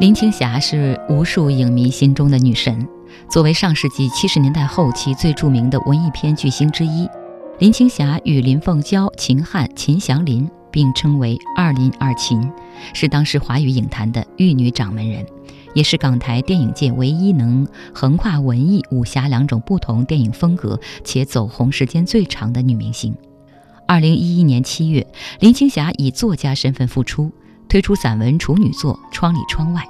林青霞是无数影迷心中的女神。作为上世纪七十年代后期最著名的文艺片巨星之一，林青霞与林凤娇、秦汉、秦祥林并称为“二林二秦”，是当时华语影坛的玉女掌门人，也是港台电影界唯一能横跨文艺、武侠两种不同电影风格且走红时间最长的女明星。二零一一年七月，林青霞以作家身份复出。推出散文处女作《窗里窗外》。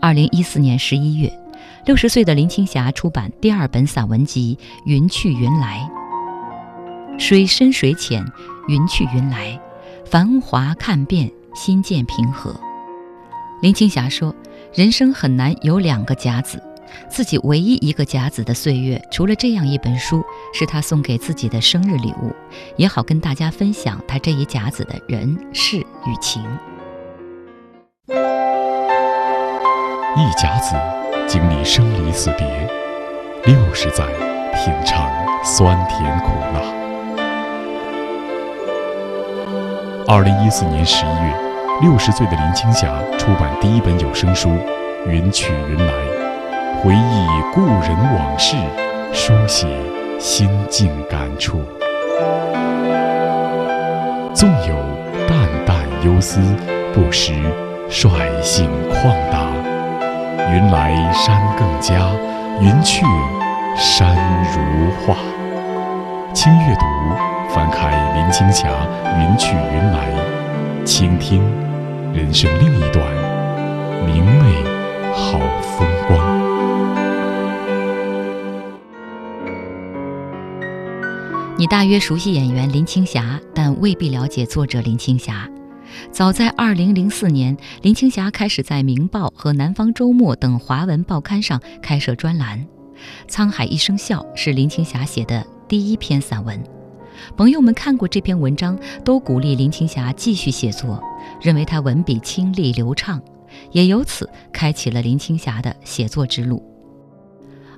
二零一四年十一月，六十岁的林青霞出版第二本散文集《云去云来》。水深水浅，云去云来，繁华看遍，心渐平和。林青霞说：“人生很难有两个甲子，自己唯一一个甲子的岁月，除了这样一本书，是她送给自己的生日礼物，也好跟大家分享她这一甲子的人事与情。”一甲子经历生离死别，六十载品尝酸甜苦辣。二零一四年十一月，六十岁的林青霞出版第一本有声书《云去云来》，回忆故人往事，书写心境感触。纵有淡淡忧思，不时率性旷达。云来山更佳，云去山如画。轻阅读，翻开林青霞《云去云来》，倾听人生另一段明媚好风光。你大约熟悉演员林青霞，但未必了解作者林青霞。早在2004年，林青霞开始在《明报》和《南方周末》等华文报刊上开设专栏，《沧海一声笑》是林青霞写的第一篇散文。朋友们看过这篇文章，都鼓励林青霞继续写作，认为她文笔清丽流畅，也由此开启了林青霞的写作之路。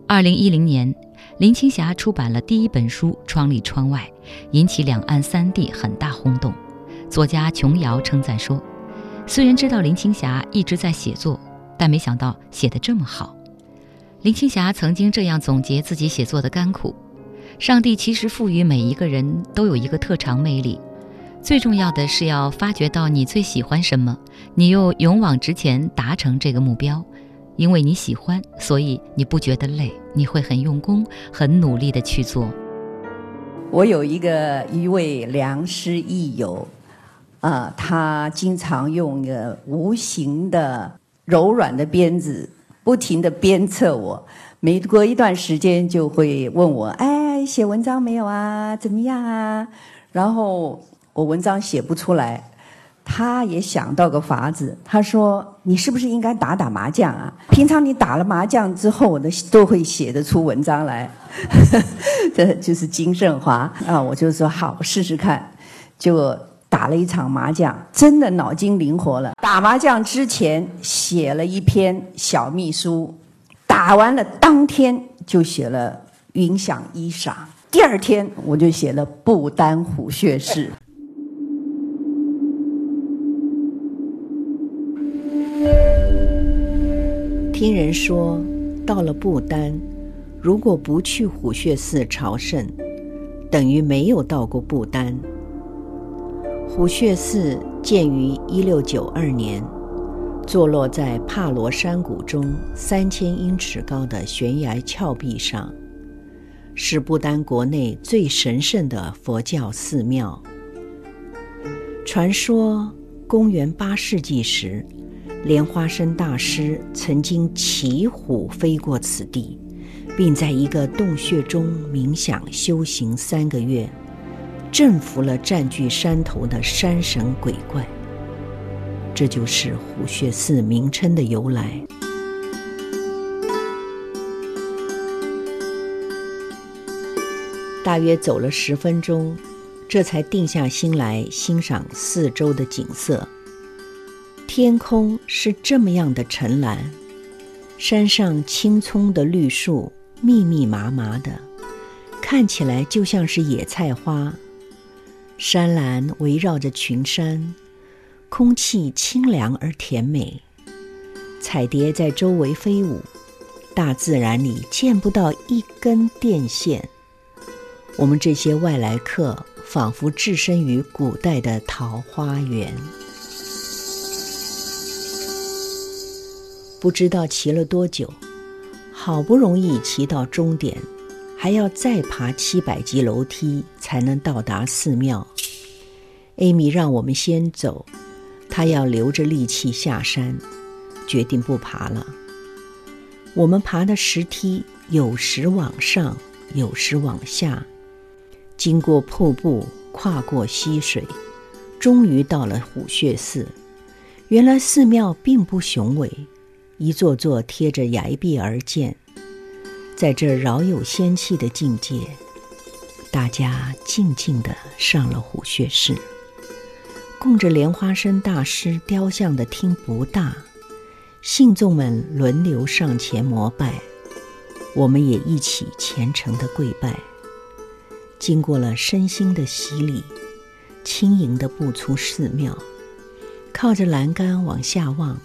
2010年，林青霞出版了第一本书《窗里窗外》，引起两岸三地很大轰动。作家琼瑶称赞说：“虽然知道林青霞一直在写作，但没想到写得这么好。”林青霞曾经这样总结自己写作的甘苦：“上帝其实赋予每一个人都有一个特长魅力，最重要的是要发掘到你最喜欢什么，你又勇往直前达成这个目标。因为你喜欢，所以你不觉得累，你会很用功、很努力地去做。”我有一个一位良师益友。啊，他经常用个无形的柔软的鞭子，不停的鞭策我。每过一段时间，就会问我：“哎，写文章没有啊？怎么样啊？”然后我文章写不出来，他也想到个法子。他说：“你是不是应该打打麻将啊？平常你打了麻将之后，我的都会写得出文章来。”这就是金圣华啊！我就说好，试试看，就。打了一场麻将，真的脑筋灵活了。打麻将之前写了一篇小秘书，打完了当天就写了《云想衣裳》，第二天我就写了《不丹虎穴寺》。听人说，到了不丹，如果不去虎穴寺朝圣，等于没有到过不丹。虎穴寺建于一六九二年，坐落在帕罗山谷中三千英尺高的悬崖峭壁上，是不丹国内最神圣的佛教寺庙。传说，公元八世纪时，莲花生大师曾经骑虎飞过此地，并在一个洞穴中冥想修行三个月。征服了占据山头的山神鬼怪。这就是虎穴寺名称的由来。大约走了十分钟这才定下心来欣赏四周的景色。天空是这么样的沉蓝山上青葱的绿树密密麻麻的看起来就像是野菜花山岚围绕着群山，空气清凉而甜美。彩蝶在周围飞舞，大自然里见不到一根电线。我们这些外来客仿佛置身于古代的桃花源。不知道骑了多久，好不容易骑到终点，还要再爬七百级楼梯才能到达寺庙。艾米让我们先走，她要留着力气下山。决定不爬了。我们爬的石梯有时往上，有时往下，经过瀑布，跨过溪水，终于到了虎穴寺。原来寺庙并不雄伟，一座座贴着崖壁而建。在这饶有仙气的境界，大家静静地上了虎穴寺，供着莲花生大师雕像的厅不大。信众们轮流上前膜拜，我们也一起虔诚的跪拜。经过了身心的洗礼，轻盈的步出寺庙，靠着栏杆往下望，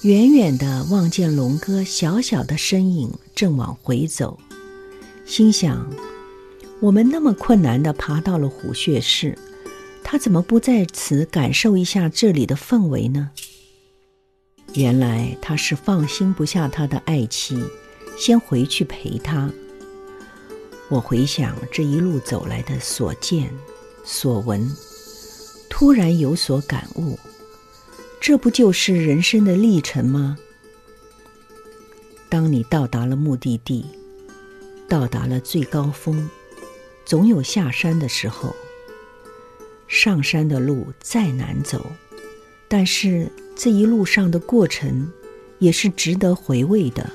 远远的望见龙哥小小的身影正往回走，心想：我们那么困难的爬到了虎穴寺，他怎么不在此感受一下这里的氛围呢？原来他是放心不下他的爱妻，先回去陪他。我回想这一路走来的所见所闻，突然有所感悟：这不就是人生的历程吗？当你到达了目的地，到达了最高峰，总有下山的时候。上山的路再难走，但是。这一路上的过程，也是值得回味的。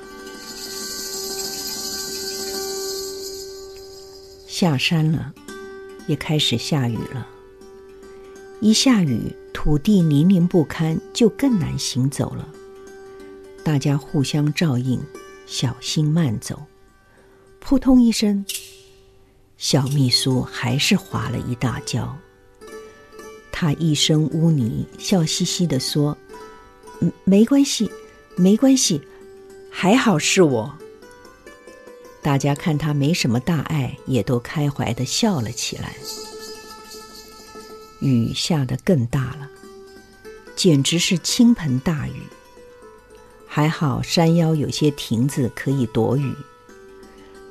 下山了，也开始下雨了。一下雨，土地泥泞不堪，就更难行走了。大家互相照应，小心慢走。扑通一声，小秘书还是滑了一大跤。他一身污泥，笑嘻嘻地说。没关系，没关系，还好是我。大家看他没什么大碍，也都开怀的笑了起来。雨下得更大了，简直是倾盆大雨。还好山腰有些亭子可以躲雨，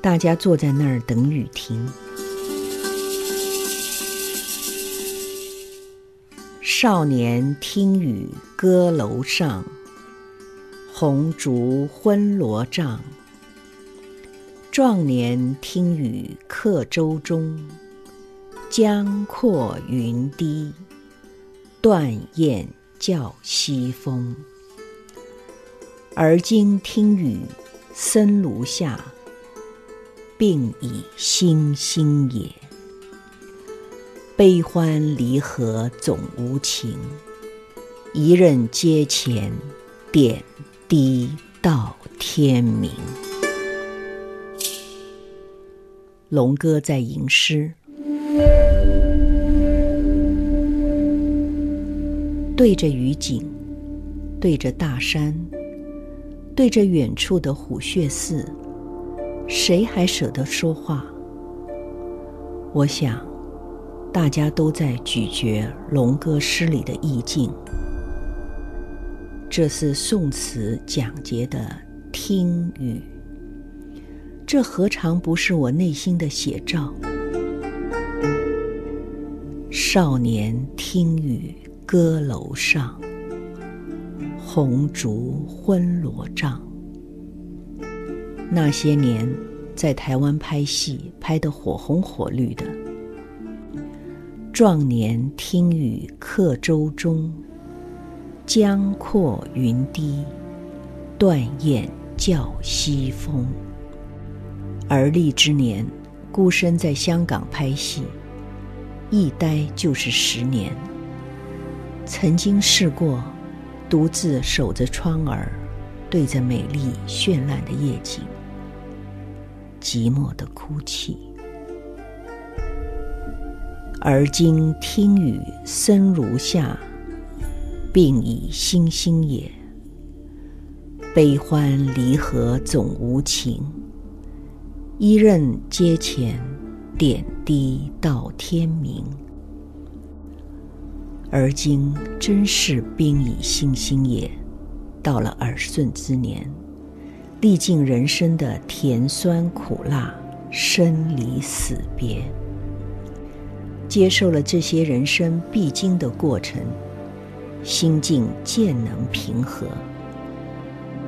大家坐在那儿等雨停。少年听雨歌楼上，红烛昏罗帐。壮年听雨客舟中，江阔云低，断雁叫西风。而今听雨僧庐下，病已星星也。悲欢离合总无情，一任阶前，点滴到天明。龙哥在吟诗，对着雨景，对着大山，对着远处的虎穴寺，谁还舍得说话？我想。大家都在咀嚼龙歌诗里的意境。这是宋词讲节的听雨，这何尝不是我内心的写照？少年听雨歌楼上，红烛昏罗帐。那些年在台湾拍戏，拍得火红火绿的。壮年听雨客舟中，江阔云低，断雁叫西风。而立之年，孤身在香港拍戏，一待就是十年。曾经试过独自守着窗儿，对着美丽绚烂的夜景，寂寞的哭泣。而今听雨声如下，病已星星也。悲欢离合总无情，一任阶前，点滴到天明。而今真是病已星星也，到了耳顺之年，历尽人生的甜酸苦辣，生离死别。接受了这些人生必经的过程，心境渐能平和。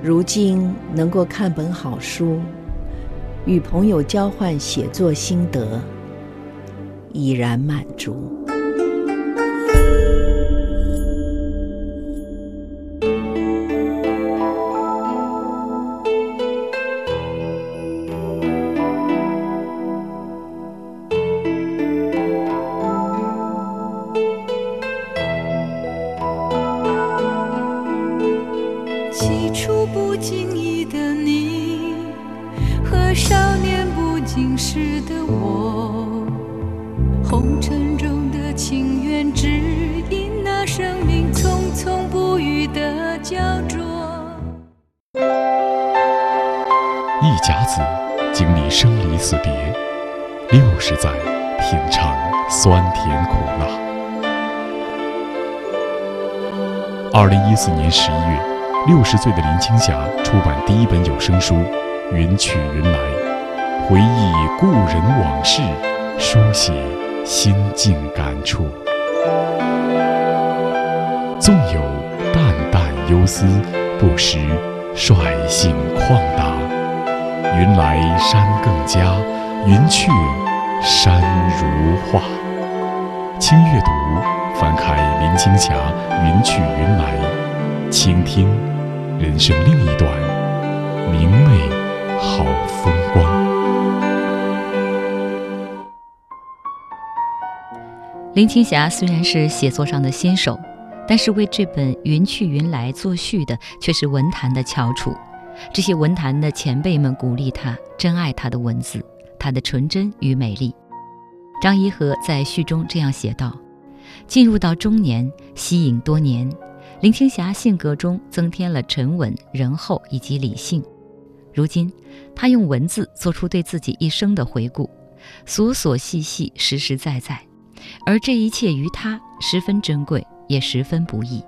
如今能够看本好书，与朋友交换写作心得，已然满足。死别，六十载品尝酸甜苦辣。二零一四年十一月，六十岁的林青霞出版第一本有声书《云去云来》，回忆故人往事，书写心境感触。纵有淡淡忧思，不时率性旷达。云来山更佳，云去山如画。轻阅读，翻开林青霞《云去云来》，倾听人生另一段明媚好风光。林青霞虽然是写作上的新手，但是为这本《云去云来》作序的却是文坛的翘楚。这些文坛的前辈们鼓励他，珍爱他的文字，他的纯真与美丽。张一和在序中这样写道：“进入到中年，息影多年，林青霞性格中增添了沉稳、仁厚以及理性。如今，他用文字做出对自己一生的回顾，琐琐细细，实实在在，而这一切于他十分珍贵，也十分不易。”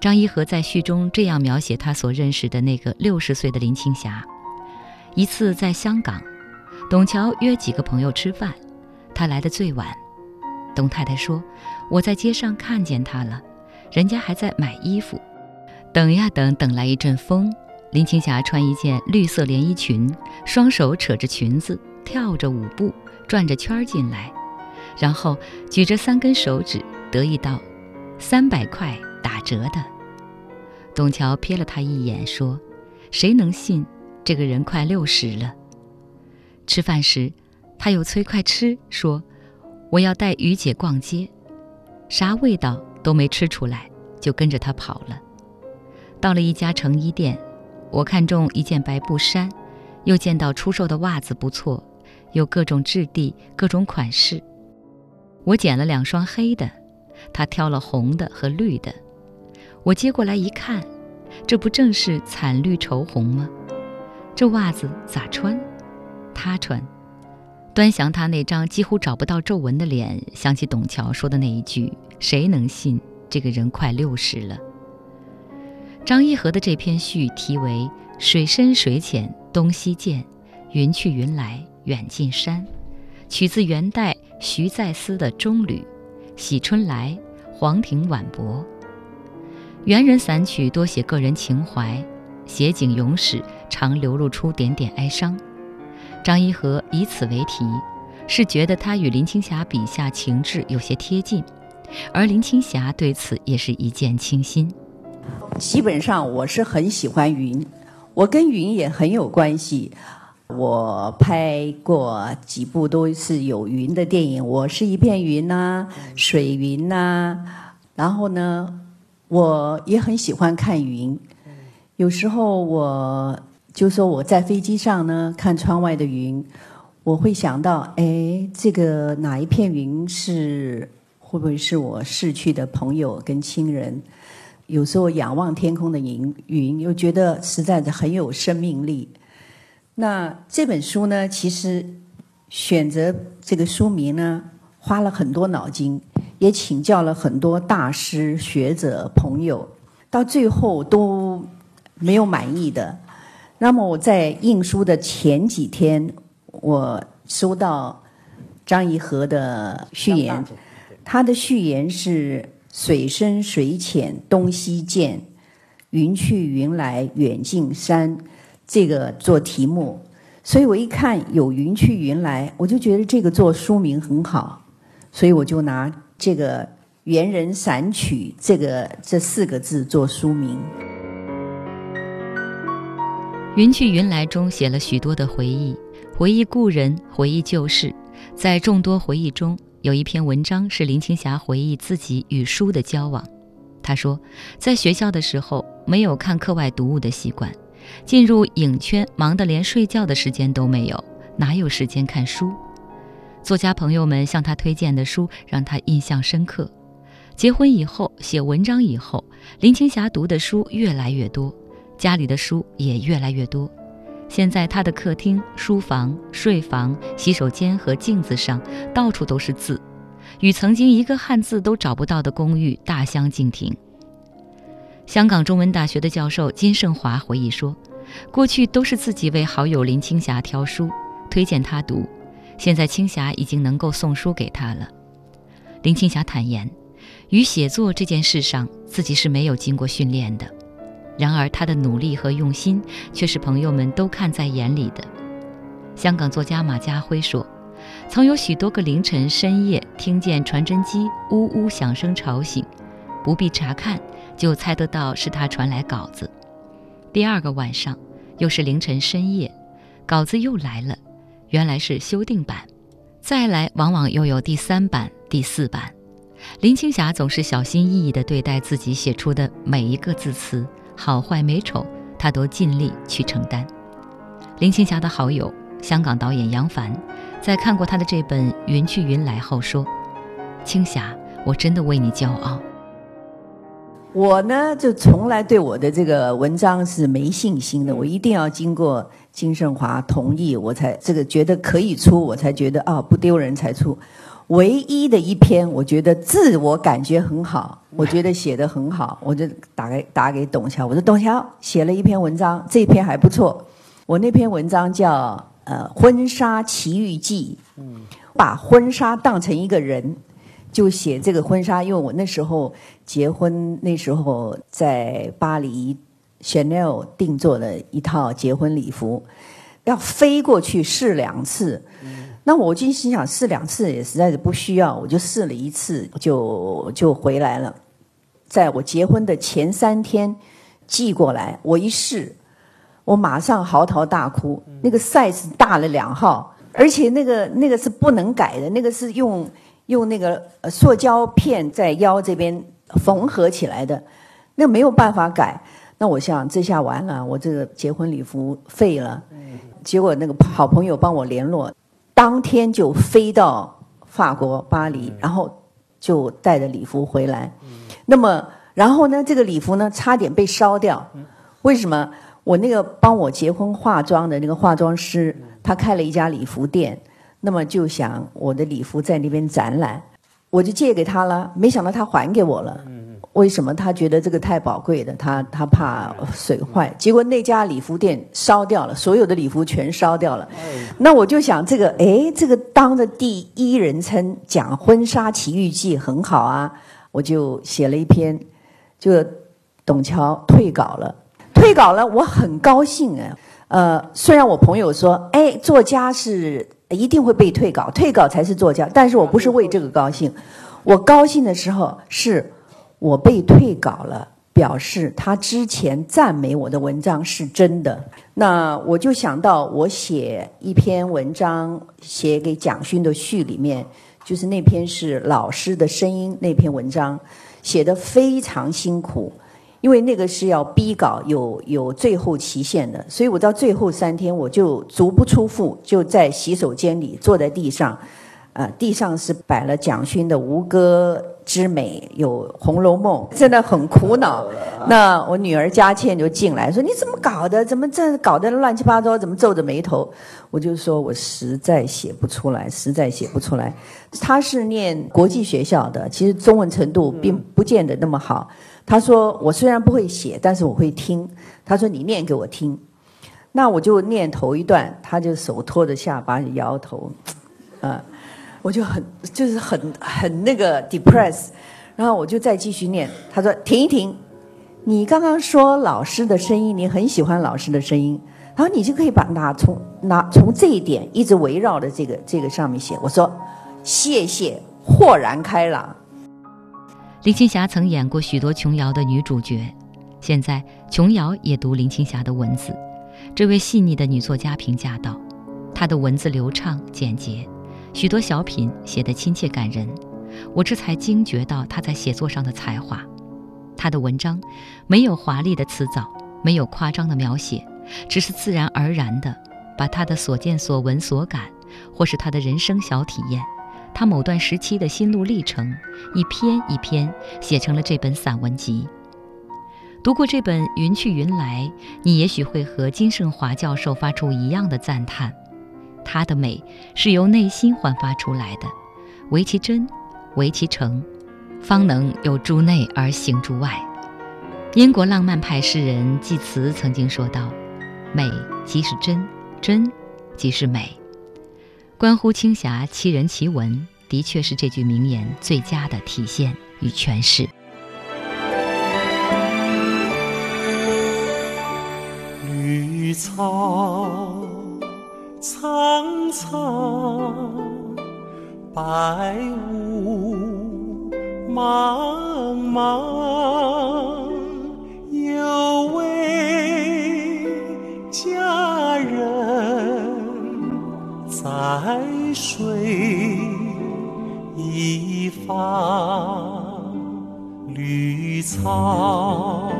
张一和在序中这样描写他所认识的那个六十岁的林青霞：一次在香港，董桥约几个朋友吃饭，他来的最晚。董太太说：“我在街上看见他了，人家还在买衣服。”等呀等，等来一阵风，林青霞穿一件绿色连衣裙，双手扯着裙子，跳着舞步，转着圈进来，然后举着三根手指，得意道：“三百块。”打折的，董桥瞥了他一眼，说：“谁能信，这个人快六十了。”吃饭时，他又催快吃，说：“我要带于姐逛街。”啥味道都没吃出来，就跟着他跑了。到了一家成衣店，我看中一件白布衫，又见到出售的袜子不错，有各种质地、各种款式。我捡了两双黑的，他挑了红的和绿的。我接过来一看，这不正是惨绿绸红吗？这袜子咋穿？他穿。端详他那张几乎找不到皱纹的脸，想起董桥说的那一句：“谁能信这个人快六十了？”张一和的这篇序题为《水深水浅东西见，云去云来远近山》，取自元代徐再思的《中旅》：“喜春来，黄庭晚泊。”元人散曲多写个人情怀，写景咏史常流露出点点哀伤。张一和以此为题，是觉得他与林青霞笔下情致有些贴近，而林青霞对此也是一见倾心。基本上我是很喜欢云，我跟云也很有关系。我拍过几部都是有云的电影，《我是一片云》呐，《水云》呐。然后呢，我也很喜欢看云。有时候我就说我在飞机上呢，看窗外的云，我会想到，哎，这个哪一片云是会不会是我逝去的朋友跟亲人？有时候仰望天空的云，云又觉得实在的很有生命力。那这本书呢，其实选择这个书名呢，花了很多脑筋，也请教了很多大师、学者、朋友，到最后都没有满意的。那么我在印书的前几天，我收到张颐和的序言，他的序言是“水深水浅东西见，云去云来远近山”。这个做题目，所以我一看有云去云来，我就觉得这个做书名很好，所以我就拿这个《猿人散曲》这个这四个字做书名。云去云来中写了许多的回忆，回忆故人，回忆旧事。在众多回忆中，有一篇文章是林青霞回忆自己与书的交往。她说，在学校的时候没有看课外读物的习惯。进入影圈，忙得连睡觉的时间都没有，哪有时间看书？作家朋友们向他推荐的书让他印象深刻。结婚以后，写文章以后，林青霞读的书越来越多，家里的书也越来越多。现在他的客厅、书房、睡房、洗手间和镜子上到处都是字，与曾经一个汉字都找不到的公寓大相径庭。香港中文大学的教授金盛华回忆说：“过去都是自己为好友林青霞挑书，推荐她读，现在青霞已经能够送书给他了。”林青霞坦言，于写作这件事上自己是没有经过训练的，然而他的努力和用心却是朋友们都看在眼里的。香港作家马家辉说：“曾有许多个凌晨深夜，听见传真机呜呜响声吵醒，不必查看。”就猜得到是他传来稿子。第二个晚上，又是凌晨深夜，稿子又来了，原来是修订版。再来，往往又有第三版、第四版。林青霞总是小心翼翼地对待自己写出的每一个字词，好坏美丑，她都尽力去承担。林青霞的好友香港导演杨凡，在看过她的这本《云去云来》后说：“青霞，我真的为你骄傲。”我呢，就从来对我的这个文章是没信心的。我一定要经过金盛华同意，我才这个觉得可以出，我才觉得啊不丢人才出。唯一的一篇，我觉得自我感觉很好，我觉得写的很好，我就打给打给董桥，我说董桥写了一篇文章，这篇还不错。我那篇文章叫呃婚纱奇遇记，嗯把婚纱当成一个人。就写这个婚纱，因为我那时候结婚，那时候在巴黎，Chanel 定做了一套结婚礼服，要飞过去试两次。那我就心想试两次也实在是不需要，我就试了一次，就就回来了。在我结婚的前三天寄过来，我一试，我马上嚎啕大哭。那个 size 大了两号，而且那个那个是不能改的，那个是用。用那个塑胶片在腰这边缝合起来的，那没有办法改。那我想这下完了，我这个结婚礼服废了。结果那个好朋友帮我联络，当天就飞到法国巴黎，然后就带着礼服回来。那么，然后呢，这个礼服呢，差点被烧掉。为什么？我那个帮我结婚化妆的那个化妆师，他开了一家礼服店。那么就想我的礼服在那边展览，我就借给他了。没想到他还给我了。为什么？他觉得这个太宝贵了，他他怕损坏。结果那家礼服店烧掉了，所有的礼服全烧掉了。那我就想，这个哎，这个当着第一人称讲婚纱奇遇记很好啊。我就写了一篇，就董桥退稿了，退稿了，我很高兴啊。呃，虽然我朋友说，哎，作家是。一定会被退稿，退稿才是作家。但是我不是为这个高兴，我高兴的时候是，我被退稿了，表示他之前赞美我的文章是真的。那我就想到，我写一篇文章写给蒋勋的序里面，就是那篇是老师的声音那篇文章，写的非常辛苦，因为那个是要逼稿，有有最后期限的，所以我到最后三天我就足不出户，就在洗手间里坐在地上。呃，地上是摆了蒋勋的《吴歌之美》，有《红楼梦》，真的很苦恼。那我女儿佳倩就进来说：“你怎么搞的？怎么这搞得乱七八糟？怎么皱着眉头？”我就说：“我实在写不出来，实在写不出来。”她是念国际学校的，其实中文程度并不见得那么好。她说：“我虽然不会写，但是我会听。”她说：“你念给我听。”那我就念头一段，她就手托着下巴摇头，啊。我就很就是很很那个 depress，然后我就再继续念。他说：“停一停，你刚刚说老师的声音，你很喜欢老师的声音，然后你就可以把拿从拿从这一点一直围绕的这个这个上面写。”我说：“谢谢，豁然开朗。”林青霞曾演过许多琼瑶的女主角，现在琼瑶也读林青霞的文字。这位细腻的女作家评价道：“她的文字流畅简洁。”许多小品写得亲切感人，我这才惊觉到他在写作上的才华。他的文章没有华丽的辞藻，没有夸张的描写，只是自然而然地把他的所见所闻所感，或是他的人生小体验，他某段时期的心路历程，一篇一篇写成了这本散文集。读过这本《云去云来》，你也许会和金圣华教授发出一样的赞叹。它的美是由内心焕发出来的，唯其真，唯其诚，方能有诸内而行诸外。英国浪漫派诗人济慈曾经说道：“美即是真，真即是美。”关乎青霞其人其文，的确是这句名言最佳的体现与诠释。绿草。苍，白雾茫茫，有位佳人在水一方，绿草。